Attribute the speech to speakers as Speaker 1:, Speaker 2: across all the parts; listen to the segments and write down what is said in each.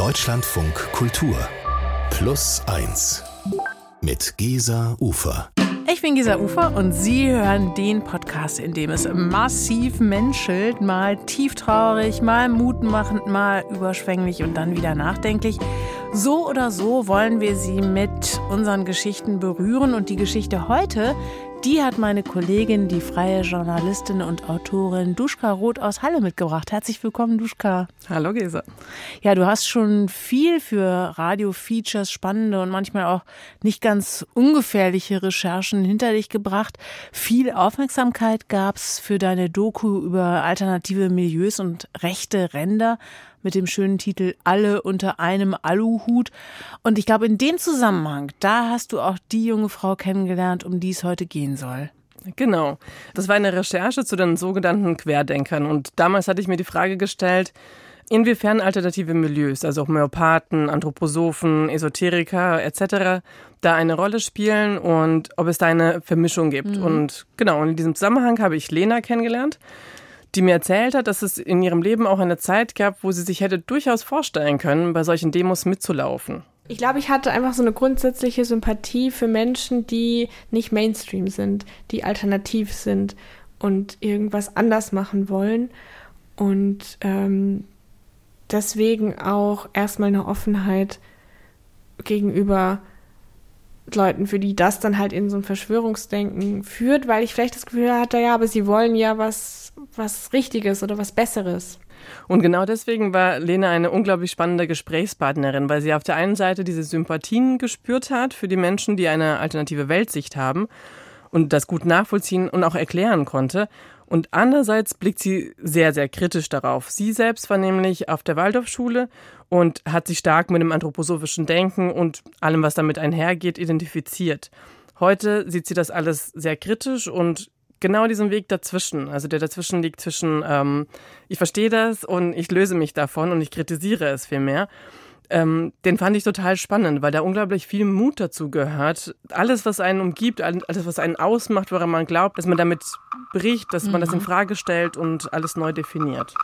Speaker 1: Deutschlandfunk Kultur Plus 1 mit Gesa Ufer.
Speaker 2: Ich bin Gesa Ufer und Sie hören den Podcast, in dem es massiv menschelt, mal tieftraurig, mal mutmachend, mal überschwänglich und dann wieder nachdenklich. So oder so wollen wir Sie mit unseren Geschichten berühren und die Geschichte heute die hat meine Kollegin, die freie Journalistin und Autorin Duschka Roth aus Halle mitgebracht. Herzlich willkommen, Duschka.
Speaker 3: Hallo, Gesa.
Speaker 2: Ja, du hast schon viel für Radio-Features, spannende und manchmal auch nicht ganz ungefährliche Recherchen hinter dich gebracht. Viel Aufmerksamkeit gab's für deine Doku über alternative Milieus und rechte Ränder mit dem schönen Titel Alle unter einem Aluhut. Und ich glaube, in dem Zusammenhang, da hast du auch die junge Frau kennengelernt, um die es heute gehen soll.
Speaker 3: Genau. Das war eine Recherche zu den sogenannten Querdenkern. Und damals hatte ich mir die Frage gestellt, inwiefern alternative Milieus, also Homöopathen, Anthroposophen, Esoteriker etc., da eine Rolle spielen und ob es da eine Vermischung gibt. Mhm. Und genau, und in diesem Zusammenhang habe ich Lena kennengelernt die mir erzählt hat, dass es in ihrem Leben auch eine Zeit gab, wo sie sich hätte durchaus vorstellen können, bei solchen Demos mitzulaufen.
Speaker 4: Ich glaube, ich hatte einfach so eine grundsätzliche Sympathie für Menschen, die nicht Mainstream sind, die alternativ sind und irgendwas anders machen wollen. Und ähm, deswegen auch erstmal eine Offenheit gegenüber Leuten, für die das dann halt in so ein Verschwörungsdenken führt, weil ich vielleicht das Gefühl hatte, ja, aber sie wollen ja was was Richtiges oder was Besseres.
Speaker 3: Und genau deswegen war Lena eine unglaublich spannende Gesprächspartnerin, weil sie auf der einen Seite diese Sympathien gespürt hat für die Menschen, die eine alternative Weltsicht haben und das gut nachvollziehen und auch erklären konnte. Und andererseits blickt sie sehr, sehr kritisch darauf. Sie selbst war nämlich auf der Waldorfschule und hat sich stark mit dem anthroposophischen Denken und allem, was damit einhergeht, identifiziert. Heute sieht sie das alles sehr kritisch und genau diesen Weg dazwischen, also der dazwischen liegt zwischen, ähm, ich verstehe das und ich löse mich davon und ich kritisiere es vielmehr. Ähm, den fand ich total spannend, weil da unglaublich viel Mut dazu gehört. Alles, was einen umgibt, alles, was einen ausmacht, woran man glaubt, dass man damit bricht, dass mhm. man das in mhm. Frage stellt und alles neu definiert.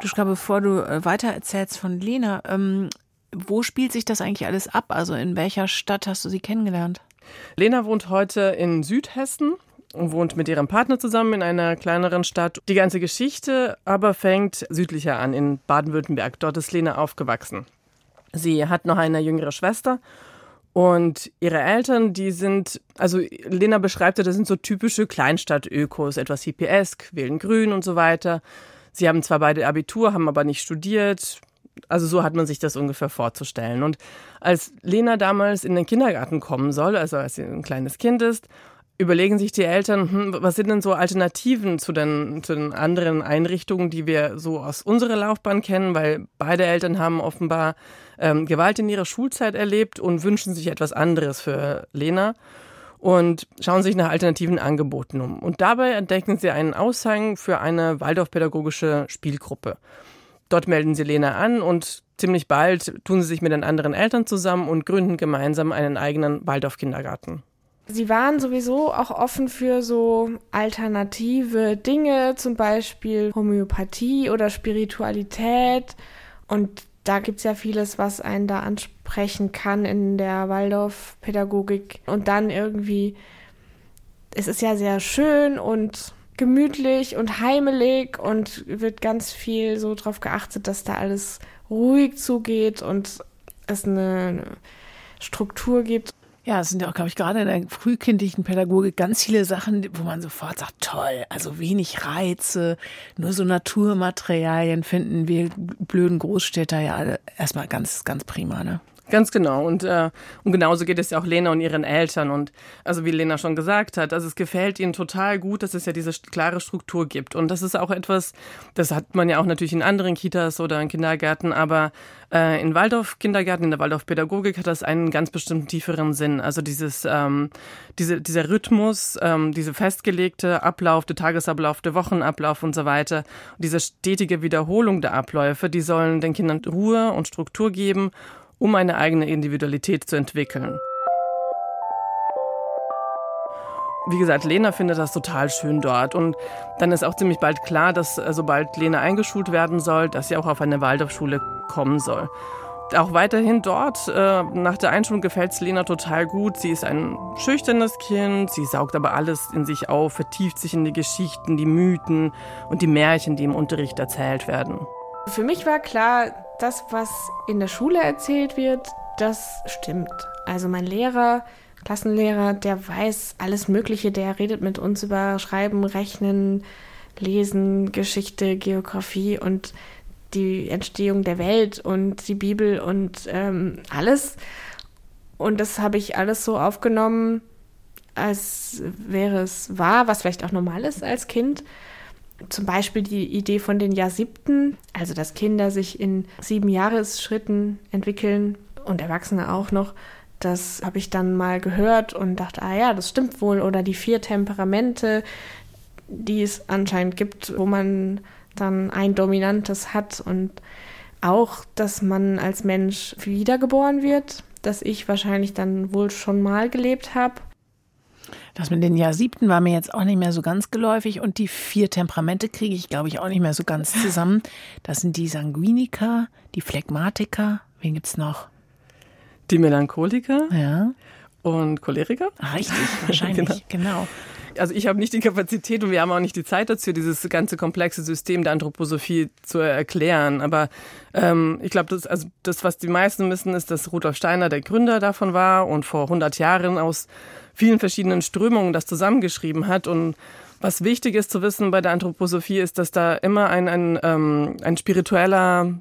Speaker 2: Duschka, bevor du äh, weiter erzählst von Lena, ähm, wo spielt sich das eigentlich alles ab? Also in welcher Stadt hast du sie kennengelernt?
Speaker 3: Lena wohnt heute in Südhessen wohnt mit ihrem Partner zusammen in einer kleineren Stadt. Die ganze Geschichte aber fängt südlicher an, in Baden-Württemberg. Dort ist Lena aufgewachsen. Sie hat noch eine jüngere Schwester und ihre Eltern, die sind, also Lena beschreibt, das sind so typische Kleinstadt-Ökos, etwas hippiesk, wählen grün und so weiter. Sie haben zwar beide Abitur, haben aber nicht studiert, also so hat man sich das ungefähr vorzustellen. Und als Lena damals in den Kindergarten kommen soll, also als sie ein kleines Kind ist, überlegen sich die Eltern, hm, was sind denn so Alternativen zu den, zu den anderen Einrichtungen, die wir so aus unserer Laufbahn kennen, weil beide Eltern haben offenbar ähm, Gewalt in ihrer Schulzeit erlebt und wünschen sich etwas anderes für Lena und schauen sich nach alternativen Angeboten um. Und dabei entdecken sie einen Aushang für eine Waldorfpädagogische Spielgruppe. Dort melden sie Lena an und ziemlich bald tun sie sich mit den anderen Eltern zusammen und gründen gemeinsam einen eigenen Waldorf-Kindergarten.
Speaker 4: Sie waren sowieso auch offen für so alternative Dinge, zum Beispiel Homöopathie oder Spiritualität. Und da gibt es ja vieles, was einen da ansprechen kann in der Waldorf-Pädagogik. Und dann irgendwie, es ist ja sehr schön und gemütlich und heimelig und wird ganz viel so darauf geachtet, dass da alles ruhig zugeht und es eine Struktur gibt.
Speaker 2: Ja, es sind ja auch, glaube ich, gerade in der frühkindlichen Pädagogik ganz viele Sachen, wo man sofort sagt, toll, also wenig Reize, nur so Naturmaterialien finden wir blöden Großstädter ja alle erstmal ganz, ganz prima, ne?
Speaker 3: Ganz genau. Und, äh, und genauso geht es ja auch Lena und ihren Eltern. Und also wie Lena schon gesagt hat, also es gefällt ihnen total gut, dass es ja diese klare Struktur gibt. Und das ist auch etwas, das hat man ja auch natürlich in anderen Kitas oder in Kindergärten, aber äh, in Waldorf-Kindergärten, in der Waldorf-Pädagogik hat das einen ganz bestimmten tieferen Sinn. Also dieses, ähm, diese, dieser Rhythmus, ähm, diese festgelegte Ablauf, der Tagesablauf, der Wochenablauf und so weiter, diese stetige Wiederholung der Abläufe, die sollen den Kindern Ruhe und Struktur geben um eine eigene Individualität zu entwickeln. Wie gesagt, Lena findet das total schön dort. Und dann ist auch ziemlich bald klar, dass äh, sobald Lena eingeschult werden soll, dass sie auch auf eine Waldorfschule kommen soll. Auch weiterhin dort, äh, nach der Einschulung gefällt es Lena total gut. Sie ist ein schüchternes Kind, sie saugt aber alles in sich auf, vertieft sich in die Geschichten, die Mythen und die Märchen, die im Unterricht erzählt werden.
Speaker 4: Für mich war klar, das, was in der Schule erzählt wird, das stimmt. Also mein Lehrer, Klassenlehrer, der weiß alles Mögliche, der redet mit uns über Schreiben, Rechnen, Lesen, Geschichte, Geografie und die Entstehung der Welt und die Bibel und ähm, alles. Und das habe ich alles so aufgenommen, als wäre es wahr, was vielleicht auch normal ist als Kind. Zum Beispiel die Idee von den Jahr siebten, also dass Kinder sich in sieben Jahresschritten entwickeln und Erwachsene auch noch. Das habe ich dann mal gehört und dachte, ah ja, das stimmt wohl. Oder die vier Temperamente, die es anscheinend gibt, wo man dann ein dominantes hat und auch, dass man als Mensch wiedergeboren wird, dass ich wahrscheinlich dann wohl schon mal gelebt habe.
Speaker 2: Das mit den Jahr siebten war mir jetzt auch nicht mehr so ganz geläufig und die vier Temperamente kriege ich, glaube ich, auch nicht mehr so ganz zusammen. Das sind die Sanguiniker, die Phlegmatiker, wen gibt es noch?
Speaker 3: Die Melancholiker.
Speaker 2: Ja.
Speaker 3: Und Choleriker?
Speaker 2: Ah, richtig, wahrscheinlich, genau. genau
Speaker 3: also ich habe nicht die Kapazität und wir haben auch nicht die Zeit dazu, dieses ganze komplexe System der Anthroposophie zu erklären. Aber ähm, ich glaube, das, also das, was die meisten wissen, ist, dass Rudolf Steiner der Gründer davon war und vor 100 Jahren aus vielen verschiedenen Strömungen das zusammengeschrieben hat. Und was wichtig ist zu wissen bei der Anthroposophie ist, dass da immer ein, ein, ähm, ein spiritueller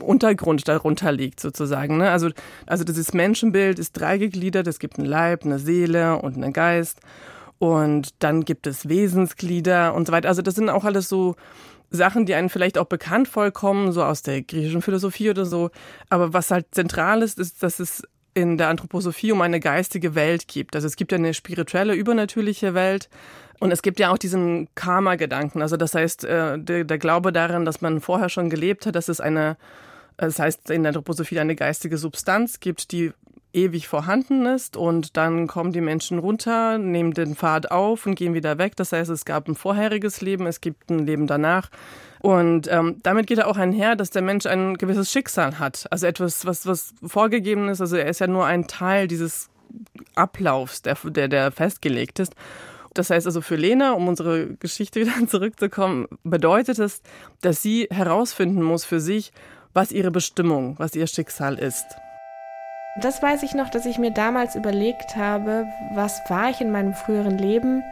Speaker 3: Untergrund darunter liegt sozusagen. Ne? Also, also dieses Menschenbild ist dreigegliedert. Es gibt einen Leib, eine Seele und einen Geist. Und dann gibt es Wesensglieder und so weiter. Also das sind auch alles so Sachen, die einen vielleicht auch bekannt vollkommen, so aus der griechischen Philosophie oder so. Aber was halt zentral ist, ist, dass es in der Anthroposophie um eine geistige Welt gibt. Also es gibt ja eine spirituelle, übernatürliche Welt. Und es gibt ja auch diesen Karma-Gedanken. Also das heißt, äh, der, Glaube daran, dass man vorher schon gelebt hat, dass es eine, das heißt in der Anthroposophie eine geistige Substanz gibt, die ewig vorhanden ist und dann kommen die Menschen runter, nehmen den Pfad auf und gehen wieder weg. Das heißt, es gab ein vorheriges Leben, es gibt ein Leben danach. Und ähm, damit geht er auch einher, dass der Mensch ein gewisses Schicksal hat. Also etwas, was, was vorgegeben ist. Also er ist ja nur ein Teil dieses Ablaufs, der, der, der festgelegt ist. Das heißt also für Lena, um unsere Geschichte wieder zurückzukommen, bedeutet es, dass sie herausfinden muss für sich, was ihre Bestimmung, was ihr Schicksal ist.
Speaker 4: Das weiß ich noch, dass ich mir damals überlegt habe, was war ich in meinem früheren Leben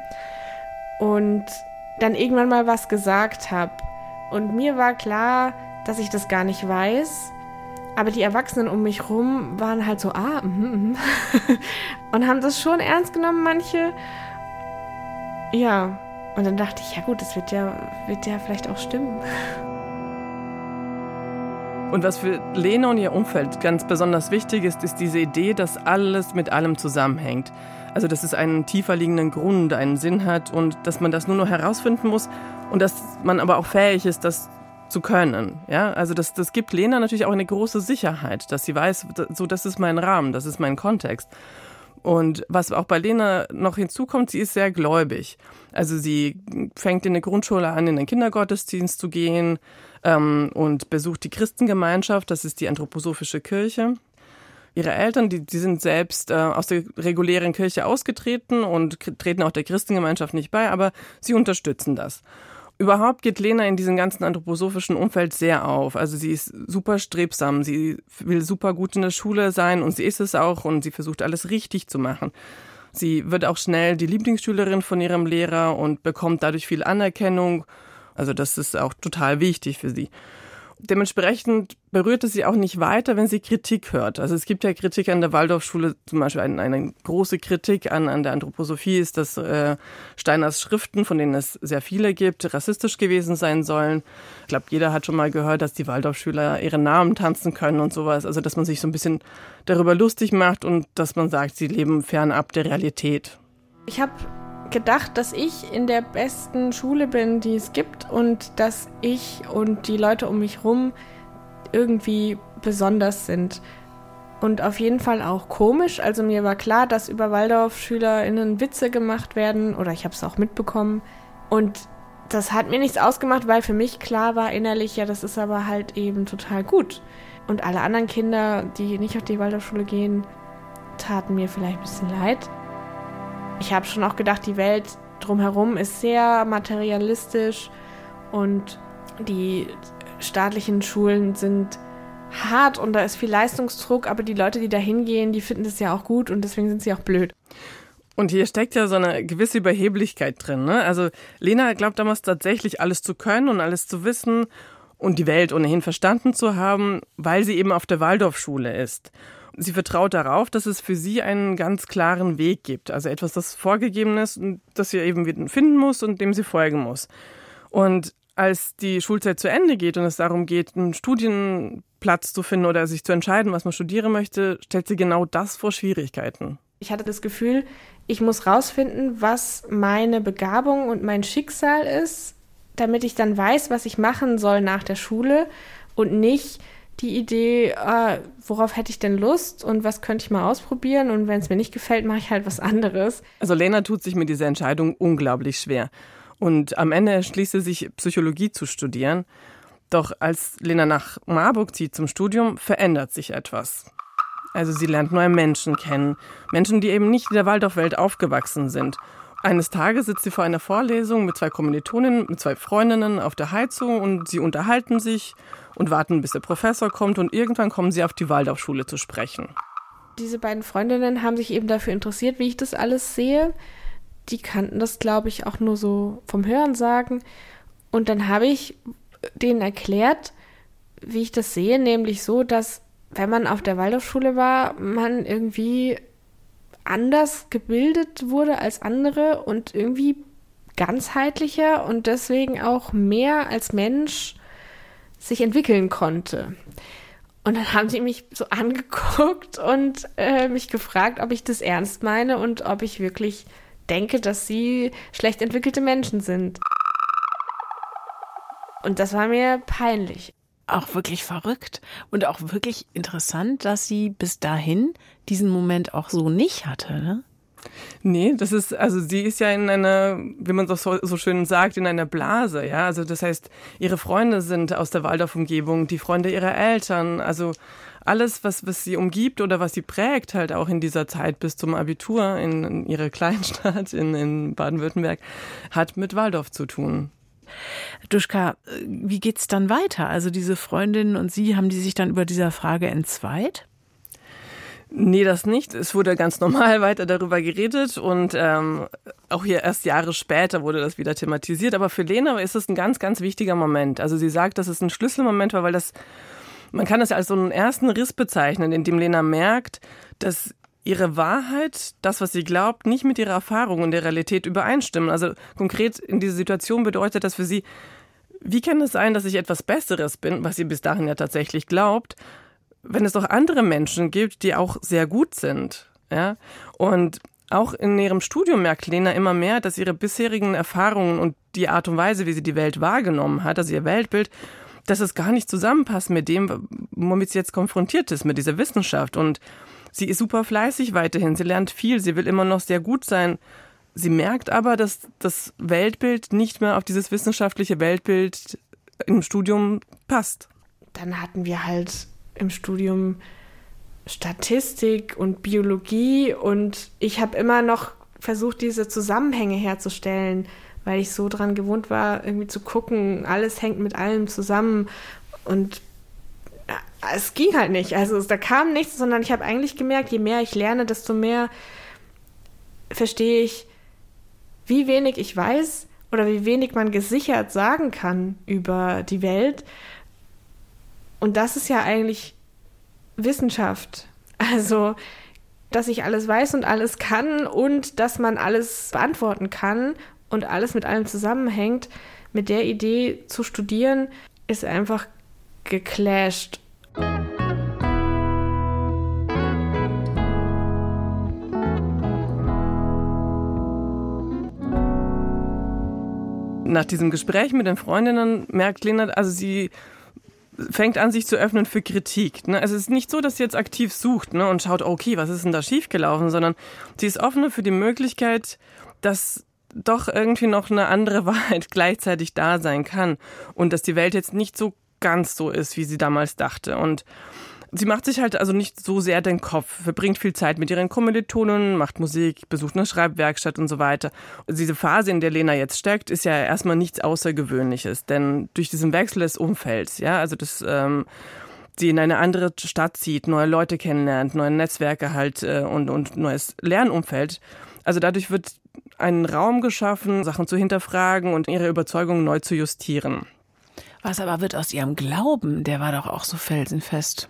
Speaker 4: und dann irgendwann mal was gesagt habe. Und mir war klar, dass ich das gar nicht weiß. Aber die Erwachsenen um mich rum waren halt so, ah, mm, mm. und haben das schon ernst genommen, manche. Ja, und dann dachte ich, ja gut, das wird ja, wird ja vielleicht auch stimmen.
Speaker 3: Und was für Lena und ihr Umfeld ganz besonders wichtig ist, ist diese Idee, dass alles mit allem zusammenhängt. Also dass es einen tiefer liegenden Grund, einen Sinn hat und dass man das nur noch herausfinden muss und dass man aber auch fähig ist, das zu können. Ja, also das, das gibt Lena natürlich auch eine große Sicherheit, dass sie weiß, so das ist mein Rahmen, das ist mein Kontext. Und was auch bei Lena noch hinzukommt, sie ist sehr gläubig. Also sie fängt in der Grundschule an, in den Kindergottesdienst zu gehen ähm, und besucht die Christengemeinschaft, das ist die anthroposophische Kirche. Ihre Eltern, die, die sind selbst äh, aus der regulären Kirche ausgetreten und treten auch der Christengemeinschaft nicht bei, aber sie unterstützen das. Überhaupt geht Lena in diesem ganzen anthroposophischen Umfeld sehr auf. Also sie ist super strebsam, sie will super gut in der Schule sein und sie ist es auch und sie versucht alles richtig zu machen. Sie wird auch schnell die Lieblingsschülerin von ihrem Lehrer und bekommt dadurch viel Anerkennung. Also das ist auch total wichtig für sie. Dementsprechend berührt es sie auch nicht weiter, wenn sie Kritik hört. Also es gibt ja Kritik an der Waldorfschule, zum Beispiel eine, eine große Kritik an, an der Anthroposophie ist, dass äh, Steiners Schriften, von denen es sehr viele gibt, rassistisch gewesen sein sollen. Ich glaube, jeder hat schon mal gehört, dass die Waldorfschüler ihre Namen tanzen können und sowas. Also dass man sich so ein bisschen darüber lustig macht und dass man sagt, sie leben fernab der Realität.
Speaker 4: Ich habe gedacht, dass ich in der besten Schule bin, die es gibt und dass ich und die Leute um mich rum irgendwie besonders sind. Und auf jeden Fall auch komisch. Also mir war klar, dass über Waldorf-SchülerInnen Witze gemacht werden oder ich habe es auch mitbekommen. Und das hat mir nichts ausgemacht, weil für mich klar war innerlich, ja, das ist aber halt eben total gut. Und alle anderen Kinder, die nicht auf die Waldorfschule gehen, taten mir vielleicht ein bisschen leid. Ich habe schon auch gedacht, die Welt drumherum ist sehr materialistisch und die staatlichen Schulen sind hart und da ist viel Leistungsdruck, aber die Leute, die da hingehen, die finden das ja auch gut und deswegen sind sie auch blöd.
Speaker 3: Und hier steckt ja so eine gewisse Überheblichkeit drin. Ne? Also Lena glaubt damals tatsächlich alles zu können und alles zu wissen und die Welt ohnehin verstanden zu haben, weil sie eben auf der Waldorfschule ist. Sie vertraut darauf, dass es für sie einen ganz klaren Weg gibt, also etwas, das vorgegeben ist und das sie eben finden muss und dem sie folgen muss. Und als die Schulzeit zu Ende geht und es darum geht, einen Studienplatz zu finden oder sich zu entscheiden, was man studieren möchte, stellt sie genau das vor Schwierigkeiten.
Speaker 4: Ich hatte das Gefühl, ich muss rausfinden, was meine Begabung und mein Schicksal ist, damit ich dann weiß, was ich machen soll nach der Schule und nicht die Idee, äh, worauf hätte ich denn Lust und was könnte ich mal ausprobieren und wenn es mir nicht gefällt, mache ich halt was anderes.
Speaker 3: Also Lena tut sich mit dieser Entscheidung unglaublich schwer und am Ende entschließt sie sich, Psychologie zu studieren. Doch als Lena nach Marburg zieht zum Studium, verändert sich etwas. Also sie lernt neue Menschen kennen, Menschen, die eben nicht in der Waldorfwelt aufgewachsen sind. Eines Tages sitzt sie vor einer Vorlesung mit zwei Kommilitoninnen, mit zwei Freundinnen auf der Heizung und sie unterhalten sich und warten, bis der Professor kommt und irgendwann kommen sie auf die Waldorfschule zu sprechen.
Speaker 4: Diese beiden Freundinnen haben sich eben dafür interessiert, wie ich das alles sehe. Die kannten das, glaube ich, auch nur so vom Hören sagen. Und dann habe ich denen erklärt, wie ich das sehe, nämlich so, dass wenn man auf der Waldorfschule war, man irgendwie anders gebildet wurde als andere und irgendwie ganzheitlicher und deswegen auch mehr als Mensch sich entwickeln konnte. Und dann haben sie mich so angeguckt und äh, mich gefragt, ob ich das ernst meine und ob ich wirklich denke, dass sie schlecht entwickelte Menschen sind. Und das war mir peinlich.
Speaker 2: Auch wirklich verrückt und auch wirklich interessant, dass sie bis dahin diesen Moment auch so nicht hatte. Ne?
Speaker 3: Nee, das ist, also sie ist ja in einer, wie man so, so schön sagt, in einer Blase, ja. Also das heißt, ihre Freunde sind aus der Waldorf-Umgebung, die Freunde ihrer Eltern, also alles, was, was sie umgibt oder was sie prägt, halt auch in dieser Zeit bis zum Abitur in, in ihrer Kleinstadt in, in Baden-Württemberg, hat mit Waldorf zu tun.
Speaker 2: Duschka, wie geht's dann weiter? Also diese Freundinnen und Sie, haben die sich dann über dieser Frage entzweit?
Speaker 3: Nee, das nicht. Es wurde ganz normal weiter darüber geredet und ähm, auch hier erst Jahre später wurde das wieder thematisiert. Aber für Lena ist es ein ganz, ganz wichtiger Moment. Also sie sagt, dass es ein Schlüsselmoment war, weil das, man kann das als so einen ersten Riss bezeichnen, in dem Lena merkt, dass ihre Wahrheit, das, was sie glaubt, nicht mit ihrer Erfahrung und der Realität übereinstimmen. Also konkret in dieser Situation bedeutet das für sie, wie kann es sein, dass ich etwas Besseres bin, was sie bis dahin ja tatsächlich glaubt, wenn es doch andere Menschen gibt, die auch sehr gut sind. Ja? Und auch in ihrem Studium merkt Lena immer mehr, dass ihre bisherigen Erfahrungen und die Art und Weise, wie sie die Welt wahrgenommen hat, also ihr Weltbild, dass es gar nicht zusammenpasst mit dem, womit sie jetzt konfrontiert ist, mit dieser Wissenschaft. Und sie ist super fleißig weiterhin, sie lernt viel, sie will immer noch sehr gut sein. Sie merkt aber, dass das Weltbild nicht mehr auf dieses wissenschaftliche Weltbild im Studium passt.
Speaker 4: Dann hatten wir halt im Studium Statistik und Biologie und ich habe immer noch versucht, diese Zusammenhänge herzustellen, weil ich so dran gewohnt war, irgendwie zu gucken, alles hängt mit allem zusammen und es ging halt nicht. Also da kam nichts, sondern ich habe eigentlich gemerkt, je mehr ich lerne, desto mehr verstehe ich, wie wenig ich weiß oder wie wenig man gesichert sagen kann über die Welt und das ist ja eigentlich Wissenschaft. Also, dass ich alles weiß und alles kann und dass man alles beantworten kann und alles mit allem zusammenhängt, mit der Idee zu studieren, ist einfach geclasht.
Speaker 3: Nach diesem Gespräch mit den Freundinnen merkt Lena, also sie fängt an, sich zu öffnen für Kritik. Ne? Also es ist nicht so, dass sie jetzt aktiv sucht ne, und schaut, okay, was ist denn da schiefgelaufen, sondern sie ist offen für die Möglichkeit, dass doch irgendwie noch eine andere Wahrheit gleichzeitig da sein kann und dass die Welt jetzt nicht so ganz so ist, wie sie damals dachte. Und sie macht sich halt also nicht so sehr den Kopf, verbringt viel Zeit mit ihren Kommilitonen, macht Musik, besucht eine Schreibwerkstatt und so weiter. Diese Phase, in der Lena jetzt steckt, ist ja erstmal nichts Außergewöhnliches, denn durch diesen Wechsel des Umfelds, ja, also das ähm, sie in eine andere Stadt zieht, neue Leute kennenlernt, neue Netzwerke halt äh, und, und neues Lernumfeld. Also dadurch wird ein Raum geschaffen, Sachen zu hinterfragen und ihre Überzeugung neu zu justieren.
Speaker 2: Was aber wird aus ihrem Glauben? Der war doch auch so felsenfest.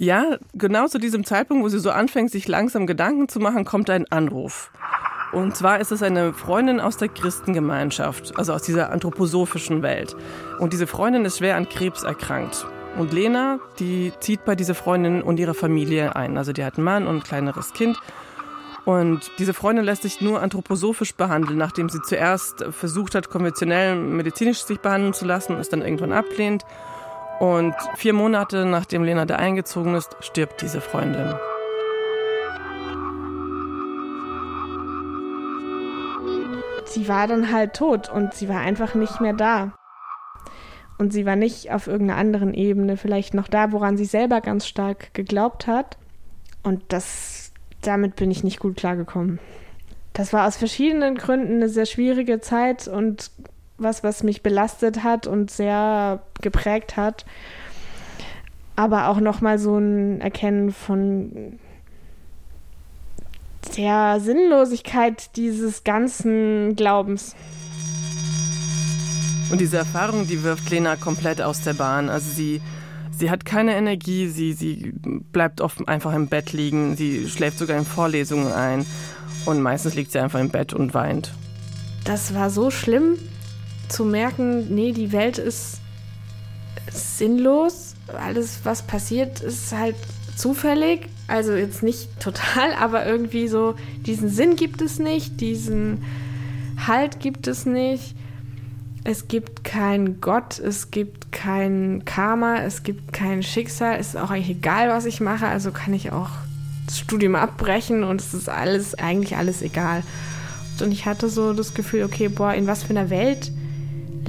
Speaker 3: Ja, genau zu diesem Zeitpunkt, wo sie so anfängt, sich langsam Gedanken zu machen, kommt ein Anruf. Und zwar ist es eine Freundin aus der Christengemeinschaft, also aus dieser anthroposophischen Welt. Und diese Freundin ist schwer an Krebs erkrankt. Und Lena, die zieht bei dieser Freundin und ihrer Familie ein. Also die hat einen Mann und ein kleineres Kind. Und diese Freundin lässt sich nur anthroposophisch behandeln, nachdem sie zuerst versucht hat, konventionell medizinisch sich behandeln zu lassen, es dann irgendwann ablehnt. Und vier Monate nachdem Lena da eingezogen ist, stirbt diese Freundin.
Speaker 4: Sie war dann halt tot und sie war einfach nicht mehr da. Und sie war nicht auf irgendeiner anderen Ebene vielleicht noch da, woran sie selber ganz stark geglaubt hat. Und das, damit bin ich nicht gut klargekommen. Das war aus verschiedenen Gründen eine sehr schwierige Zeit und was, was mich belastet hat und sehr geprägt hat. Aber auch nochmal so ein Erkennen von der Sinnlosigkeit dieses ganzen Glaubens.
Speaker 3: Und diese Erfahrung, die wirft Lena komplett aus der Bahn. Also sie, sie hat keine Energie, sie, sie bleibt oft einfach im Bett liegen, sie schläft sogar in Vorlesungen ein und meistens liegt sie einfach im Bett und weint.
Speaker 4: Das war so schlimm zu merken, nee, die Welt ist sinnlos. Alles, was passiert, ist halt zufällig. Also jetzt nicht total, aber irgendwie so, diesen Sinn gibt es nicht, diesen Halt gibt es nicht. Es gibt keinen Gott, es gibt kein Karma, es gibt kein Schicksal. Es ist auch eigentlich egal, was ich mache. Also kann ich auch das Studium abbrechen und es ist alles, eigentlich alles egal. Und ich hatte so das Gefühl, okay, boah, in was für einer Welt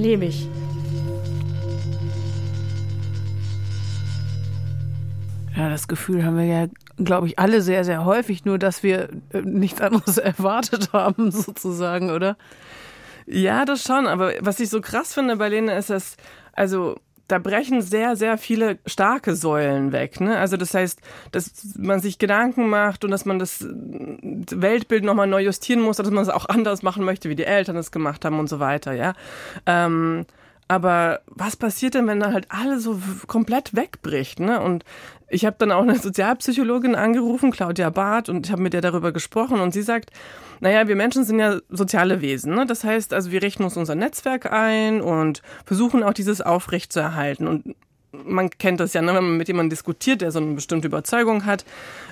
Speaker 4: lebe ich?
Speaker 2: Ja, das Gefühl haben wir ja, glaube ich, alle sehr, sehr häufig, nur dass wir äh, nichts anderes erwartet haben, sozusagen, oder?
Speaker 3: Ja, das schon. Aber was ich so krass finde bei Lena ist, dass, also, da brechen sehr, sehr viele starke Säulen weg. Ne? Also das heißt, dass man sich Gedanken macht und dass man das Weltbild nochmal neu justieren muss, dass man es auch anders machen möchte, wie die Eltern es gemacht haben und so weiter. Ja. Ähm, aber was passiert denn, wenn da halt alles so komplett wegbricht? Ne? Und ich habe dann auch eine Sozialpsychologin angerufen, Claudia Barth, und ich habe mit der darüber gesprochen und sie sagt, naja, wir Menschen sind ja soziale Wesen. Ne? Das heißt, also wir richten uns unser Netzwerk ein und versuchen auch dieses aufrecht zu erhalten. Und man kennt das ja, ne, wenn man mit jemandem diskutiert, der so eine bestimmte Überzeugung hat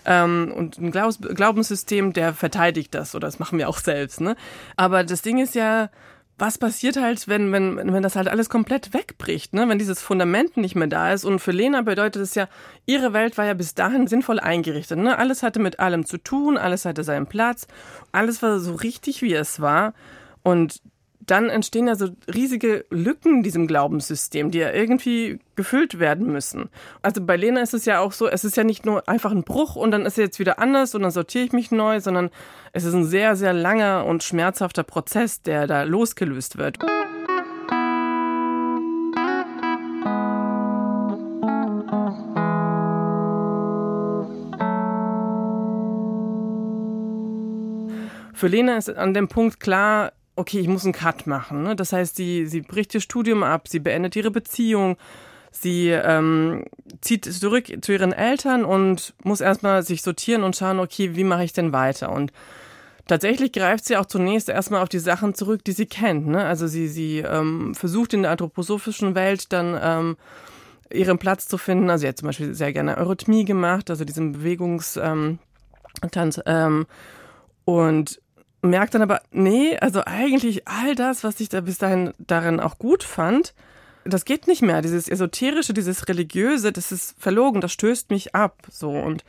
Speaker 3: ähm, und ein Glaubens Glaubenssystem, der verteidigt das oder das machen wir auch selbst. Ne? Aber das Ding ist ja, was passiert halt, wenn, wenn, wenn das halt alles komplett wegbricht, ne? wenn dieses Fundament nicht mehr da ist. Und für Lena bedeutet es ja, ihre Welt war ja bis dahin sinnvoll eingerichtet. Ne? Alles hatte mit allem zu tun, alles hatte seinen Platz, alles war so richtig, wie es war. Und dann entstehen ja so riesige Lücken in diesem Glaubenssystem, die ja irgendwie gefüllt werden müssen. Also bei Lena ist es ja auch so, es ist ja nicht nur einfach ein Bruch und dann ist er jetzt wieder anders und dann sortiere ich mich neu, sondern es ist ein sehr, sehr langer und schmerzhafter Prozess, der da losgelöst wird. Für Lena ist an dem Punkt klar, okay, ich muss einen Cut machen. Ne? Das heißt, sie, sie bricht ihr Studium ab, sie beendet ihre Beziehung, sie ähm, zieht zurück zu ihren Eltern und muss erstmal sich sortieren und schauen, okay, wie mache ich denn weiter? Und tatsächlich greift sie auch zunächst erstmal auf die Sachen zurück, die sie kennt. Ne? Also sie, sie ähm, versucht in der anthroposophischen Welt dann ähm, ihren Platz zu finden. Also sie hat zum Beispiel sehr gerne Eurythmie gemacht, also diesen Bewegungstanz. Ähm, ähm, und merkt dann aber, nee, also eigentlich all das, was ich da bis dahin darin auch gut fand, das geht nicht mehr. Dieses Esoterische, dieses Religiöse, das ist verlogen, das stößt mich ab. So und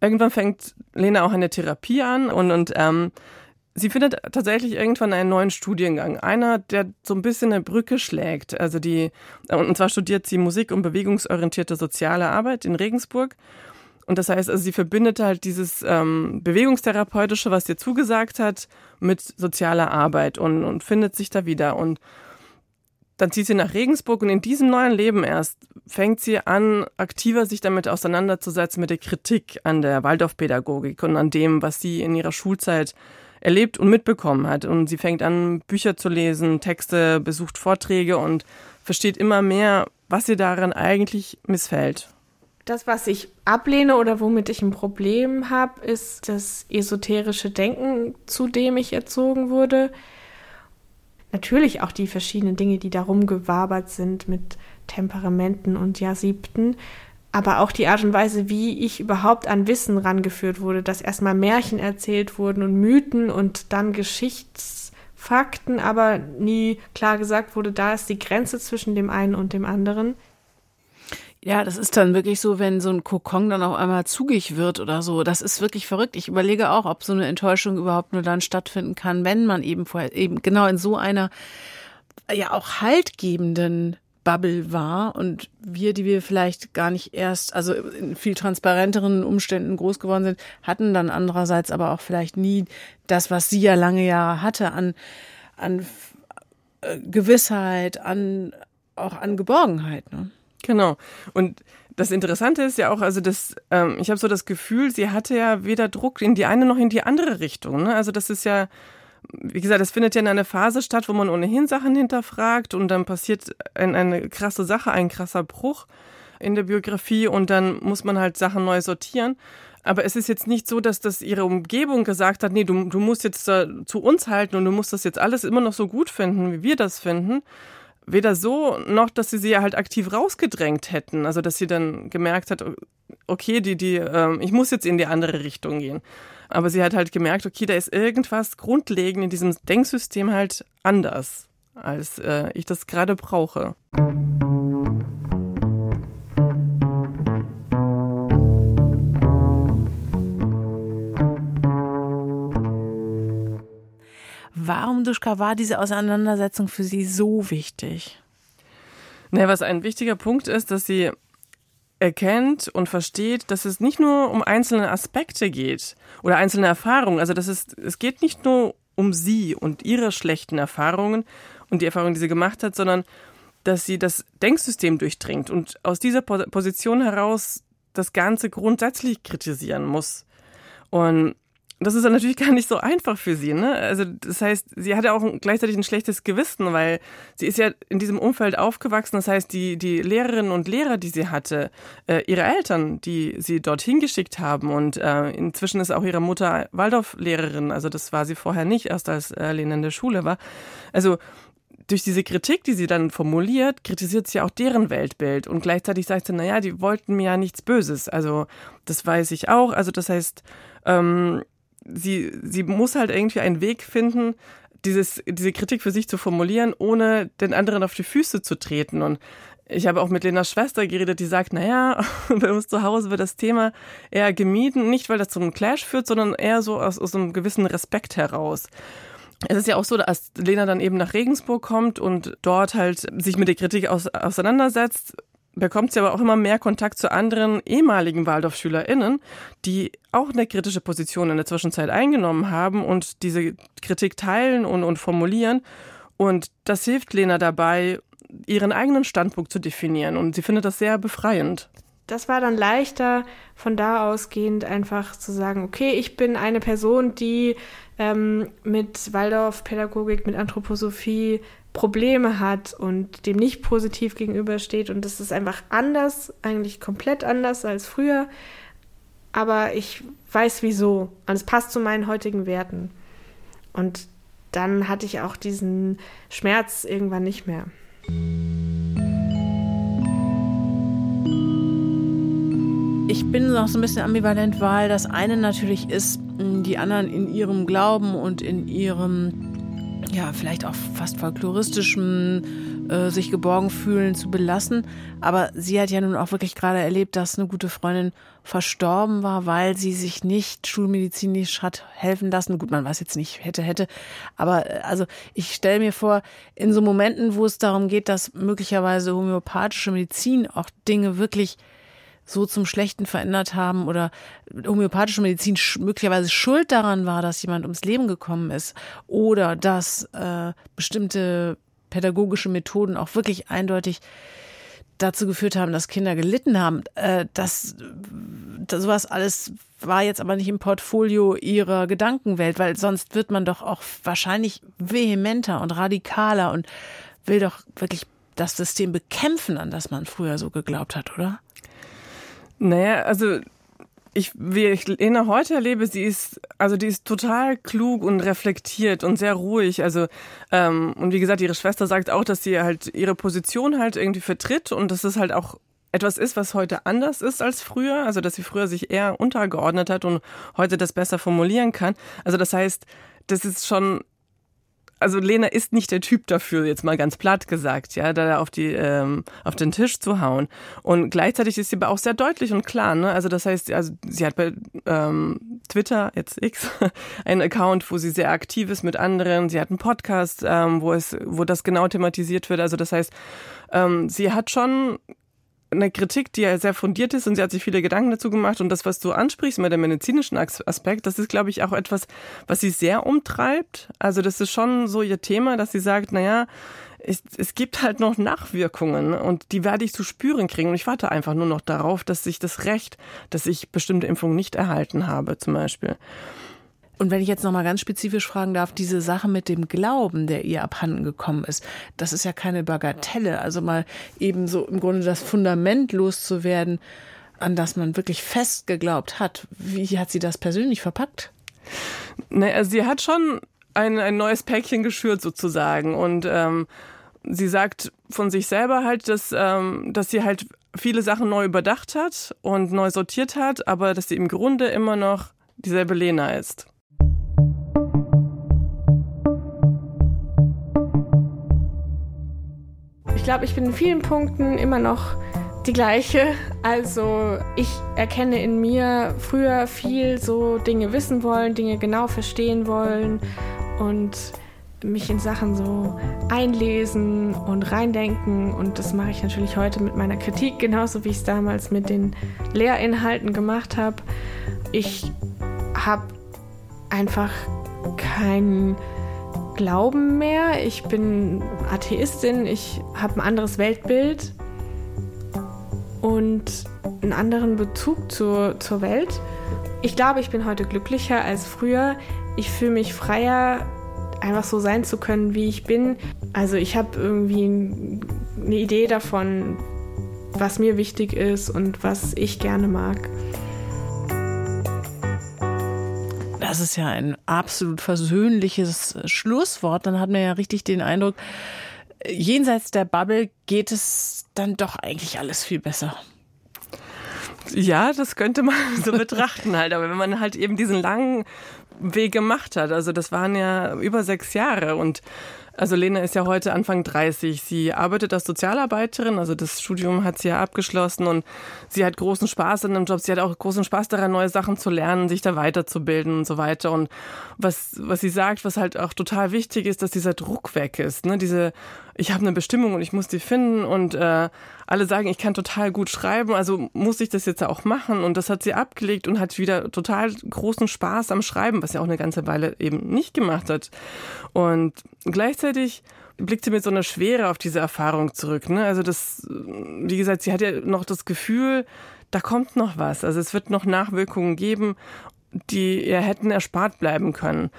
Speaker 3: irgendwann fängt Lena auch eine Therapie an und, und ähm, sie findet tatsächlich irgendwann einen neuen Studiengang. Einer, der so ein bisschen eine Brücke schlägt. Also die, und zwar studiert sie Musik- und bewegungsorientierte soziale Arbeit in Regensburg. Und das heißt, also sie verbindet halt dieses ähm, Bewegungstherapeutische, was ihr zugesagt hat, mit sozialer Arbeit und, und findet sich da wieder. Und dann zieht sie nach Regensburg und in diesem neuen Leben erst fängt sie an, aktiver sich damit auseinanderzusetzen mit der Kritik an der Waldorfpädagogik und an dem, was sie in ihrer Schulzeit erlebt und mitbekommen hat. Und sie fängt an, Bücher zu lesen, Texte, besucht Vorträge und versteht immer mehr, was ihr daran eigentlich missfällt.
Speaker 4: Das, was ich ablehne oder womit ich ein Problem habe, ist das esoterische Denken, zu dem ich erzogen wurde. Natürlich auch die verschiedenen Dinge, die darum gewabert sind mit Temperamenten und Jasibten aber auch die Art und Weise, wie ich überhaupt an Wissen rangeführt wurde, dass erstmal Märchen erzählt wurden und Mythen und dann Geschichtsfakten, aber nie klar gesagt wurde, da ist die Grenze zwischen dem einen und dem anderen.
Speaker 2: Ja, das ist dann wirklich so, wenn so ein Kokon dann auf einmal zugig wird oder so. Das ist wirklich verrückt. Ich überlege auch, ob so eine Enttäuschung überhaupt nur dann stattfinden kann, wenn man eben vorher eben genau in so einer ja auch haltgebenden Bubble war und wir, die wir vielleicht gar nicht erst, also in viel transparenteren Umständen groß geworden sind, hatten dann andererseits aber auch vielleicht nie das, was sie ja lange Jahre hatte an, an äh, Gewissheit, an, auch an Geborgenheit. Ne?
Speaker 3: Genau. Und das Interessante ist ja auch, also das, ähm, ich habe so das Gefühl, sie hatte ja weder Druck in die eine noch in die andere Richtung. Ne? Also das ist ja, wie gesagt, es findet ja in einer Phase statt, wo man ohnehin Sachen hinterfragt und dann passiert ein, eine krasse Sache, ein krasser Bruch in der Biografie und dann muss man halt Sachen neu sortieren. Aber es ist jetzt nicht so, dass das ihre Umgebung gesagt hat, nee, du, du musst jetzt zu uns halten und du musst das jetzt alles immer noch so gut finden, wie wir das finden. Weder so, noch, dass sie sie halt aktiv rausgedrängt hätten. Also, dass sie dann gemerkt hat, okay, die, die, äh, ich muss jetzt in die andere Richtung gehen. Aber sie hat halt gemerkt, okay, da ist irgendwas grundlegend in diesem Denksystem halt anders, als äh, ich das gerade brauche.
Speaker 2: Warum, Duschka, war diese Auseinandersetzung für Sie so wichtig?
Speaker 3: Ne, was ein wichtiger Punkt ist, dass sie erkennt und versteht, dass es nicht nur um einzelne Aspekte geht oder einzelne Erfahrungen. Also das ist, es geht nicht nur um sie und ihre schlechten Erfahrungen und die Erfahrungen, die sie gemacht hat, sondern dass sie das Denksystem durchdringt und aus dieser Position heraus das Ganze grundsätzlich kritisieren muss. Und das ist dann natürlich gar nicht so einfach für sie. Ne? Also das heißt, sie hatte auch gleichzeitig ein schlechtes Gewissen, weil sie ist ja in diesem Umfeld aufgewachsen. Das heißt, die, die Lehrerinnen und Lehrer, die sie hatte, äh, ihre Eltern, die sie dorthin geschickt haben und äh, inzwischen ist auch ihre Mutter Waldorf-Lehrerin. Also das war sie vorher nicht, erst als äh, Lena in der Schule war. Also durch diese Kritik, die sie dann formuliert, kritisiert sie auch deren Weltbild und gleichzeitig sagt sie, naja, die wollten mir ja nichts Böses. Also das weiß ich auch. Also das heißt, ähm, sie, sie muss halt irgendwie einen Weg finden, dieses, diese Kritik für sich zu formulieren, ohne den anderen auf die Füße zu treten. Und ich habe auch mit Lenas Schwester geredet, die sagt, naja, bei uns zu Hause wird das Thema eher gemieden, nicht weil das zu einem Clash führt, sondern eher so aus, aus einem gewissen Respekt heraus. Es ist ja auch so, dass Lena dann eben nach Regensburg kommt und dort halt sich mit der Kritik aus, auseinandersetzt, bekommt sie aber auch immer mehr Kontakt zu anderen ehemaligen Waldorfschülerinnen, die auch eine kritische Position in der Zwischenzeit eingenommen haben und diese Kritik teilen und, und formulieren. Und das hilft Lena dabei, ihren eigenen Standpunkt zu definieren. Und sie findet das sehr befreiend.
Speaker 4: Das war dann leichter, von da ausgehend einfach zu sagen, okay, ich bin eine Person, die ähm, mit Waldorf-Pädagogik, mit Anthroposophie Probleme hat und dem nicht positiv gegenübersteht. Und das ist einfach anders, eigentlich komplett anders als früher. Aber ich weiß wieso. Und es passt zu meinen heutigen Werten. Und dann hatte ich auch diesen Schmerz irgendwann nicht mehr.
Speaker 2: Ich bin noch so ein bisschen ambivalent, weil das eine natürlich ist, die anderen in ihrem Glauben und in ihrem ja, vielleicht auch fast folkloristischen äh, sich geborgen fühlen, zu belassen. Aber sie hat ja nun auch wirklich gerade erlebt, dass eine gute Freundin verstorben war, weil sie sich nicht schulmedizinisch hat helfen lassen. Gut, man weiß jetzt nicht, hätte, hätte. Aber äh, also ich stelle mir vor, in so Momenten, wo es darum geht, dass möglicherweise homöopathische Medizin auch Dinge wirklich so zum Schlechten verändert haben oder homöopathische Medizin möglicherweise schuld daran war, dass jemand ums Leben gekommen ist oder dass äh, bestimmte pädagogische Methoden auch wirklich eindeutig dazu geführt haben, dass Kinder gelitten haben. Äh, das, das sowas alles war jetzt aber nicht im Portfolio ihrer Gedankenwelt, weil sonst wird man doch auch wahrscheinlich vehementer und radikaler und will doch wirklich das System bekämpfen, an das man früher so geglaubt hat, oder?
Speaker 3: Naja, also ich, wie ich Lena heute erlebe, sie ist, also die ist total klug und reflektiert und sehr ruhig. Also, ähm, und wie gesagt, ihre Schwester sagt auch, dass sie halt ihre Position halt irgendwie vertritt und dass es halt auch etwas ist, was heute anders ist als früher. Also, dass sie früher sich eher untergeordnet hat und heute das besser formulieren kann. Also, das heißt, das ist schon also Lena ist nicht der Typ dafür, jetzt mal ganz platt gesagt, ja, da auf die ähm, auf den Tisch zu hauen. Und gleichzeitig ist sie aber auch sehr deutlich und klar, ne? Also das heißt, also sie hat bei ähm, Twitter jetzt X einen Account, wo sie sehr aktiv ist mit anderen. Sie hat einen Podcast, ähm, wo es wo das genau thematisiert wird. Also das heißt, ähm, sie hat schon eine Kritik, die ja sehr fundiert ist und sie hat sich viele Gedanken dazu gemacht. Und das, was du ansprichst mit dem medizinischen Aspekt, das ist, glaube ich, auch etwas, was sie sehr umtreibt. Also das ist schon so ihr Thema, dass sie sagt, naja, es, es gibt halt noch Nachwirkungen und die werde ich zu spüren kriegen. Und ich warte einfach nur noch darauf, dass ich das Recht, dass ich bestimmte Impfungen nicht erhalten habe, zum Beispiel.
Speaker 2: Und wenn ich jetzt noch mal ganz spezifisch fragen darf, diese Sache mit dem Glauben, der ihr abhanden gekommen ist, das ist ja keine Bagatelle. Also mal eben so im Grunde das Fundament loszuwerden, an das man wirklich fest geglaubt hat. Wie hat sie das persönlich verpackt?
Speaker 3: Naja, sie hat schon ein, ein neues Päckchen geschürt sozusagen und ähm, sie sagt von sich selber halt, dass, ähm, dass sie halt viele Sachen neu überdacht hat und neu sortiert hat, aber dass sie im Grunde immer noch dieselbe Lena ist.
Speaker 4: Ich glaube, ich bin in vielen Punkten immer noch die gleiche. Also ich erkenne in mir früher viel so Dinge wissen wollen, Dinge genau verstehen wollen und mich in Sachen so einlesen und reindenken. Und das mache ich natürlich heute mit meiner Kritik, genauso wie ich es damals mit den Lehrinhalten gemacht habe. Ich habe einfach keinen Glauben mehr. Ich bin Atheistin, ich habe ein anderes Weltbild und einen anderen Bezug zur, zur Welt. Ich glaube, ich bin heute glücklicher als früher. Ich fühle mich freier, einfach so sein zu können, wie ich bin. Also ich habe irgendwie eine Idee davon, was mir wichtig ist und was ich gerne mag.
Speaker 2: Das ist ja ein absolut versöhnliches Schlusswort. Dann hat man ja richtig den Eindruck, jenseits der Bubble geht es dann doch eigentlich alles viel besser.
Speaker 3: Ja, das könnte man so betrachten halt. Aber wenn man halt eben diesen langen Weg gemacht hat, also das waren ja über sechs Jahre und also Lena ist ja heute Anfang 30. Sie arbeitet als Sozialarbeiterin, also das Studium hat sie ja abgeschlossen und sie hat großen Spaß in dem Job. Sie hat auch großen Spaß daran, neue Sachen zu lernen, sich da weiterzubilden und so weiter. Und was, was sie sagt, was halt auch total wichtig ist, dass dieser Druck weg ist. Ne? Diese, ich habe eine Bestimmung und ich muss die finden und äh, alle sagen, ich kann total gut schreiben, also muss ich das jetzt auch machen. Und das hat sie abgelegt und hat wieder total großen Spaß am Schreiben, was sie auch eine ganze Weile eben nicht gemacht hat. Und gleichzeitig blickt sie mit so einer Schwere auf diese Erfahrung zurück. Ne? Also das, wie gesagt, sie hat ja noch das Gefühl, da kommt noch was. Also es wird noch Nachwirkungen geben, die ihr hätten erspart bleiben können.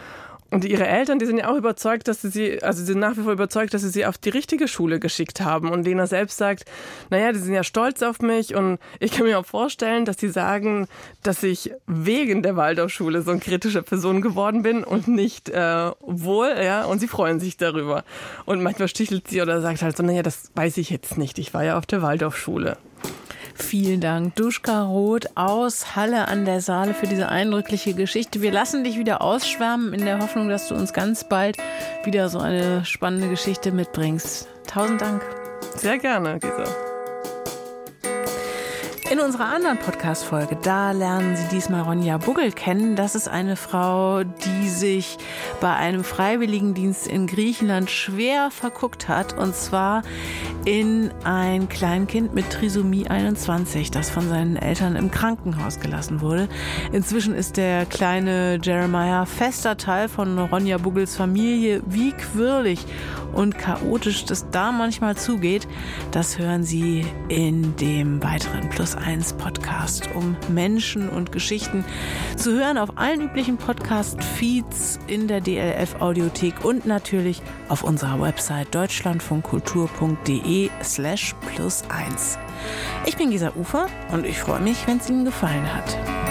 Speaker 3: Und ihre Eltern, die sind ja auch überzeugt, dass sie sie, also sie sind nach wie vor überzeugt, dass sie sie auf die richtige Schule geschickt haben. Und Lena selbst sagt, naja, die sind ja stolz auf mich und ich kann mir auch vorstellen, dass sie sagen, dass ich wegen der Waldorfschule so eine kritische Person geworden bin und nicht äh, wohl, ja, und sie freuen sich darüber. Und manchmal stichelt sie oder sagt halt so, naja, das weiß ich jetzt nicht, ich war ja auf der Waldorfschule.
Speaker 2: Vielen Dank, Duschka Roth aus Halle an der Saale für diese eindrückliche Geschichte. Wir lassen dich wieder ausschwärmen in der Hoffnung, dass du uns ganz bald wieder so eine spannende Geschichte mitbringst. Tausend Dank.
Speaker 3: Sehr gerne, Gisa.
Speaker 2: In unserer anderen Podcast-Folge, da lernen Sie diesmal Ronja Buggel kennen. Das ist eine Frau, die sich bei einem Freiwilligendienst in Griechenland schwer verguckt hat. Und zwar in ein Kleinkind mit Trisomie 21, das von seinen Eltern im Krankenhaus gelassen wurde. Inzwischen ist der kleine Jeremiah fester Teil von Ronja Buggels Familie. Wie quirlig und chaotisch das da manchmal zugeht, das hören Sie in dem weiteren Plus 1 Podcast um Menschen und Geschichten zu hören auf allen üblichen Podcast-Feeds in der DLF Audiothek und natürlich auf unserer Website deutschlandfunkkultur.de slash plus 1. Ich bin Gisa Ufer und ich freue mich, wenn es Ihnen gefallen hat.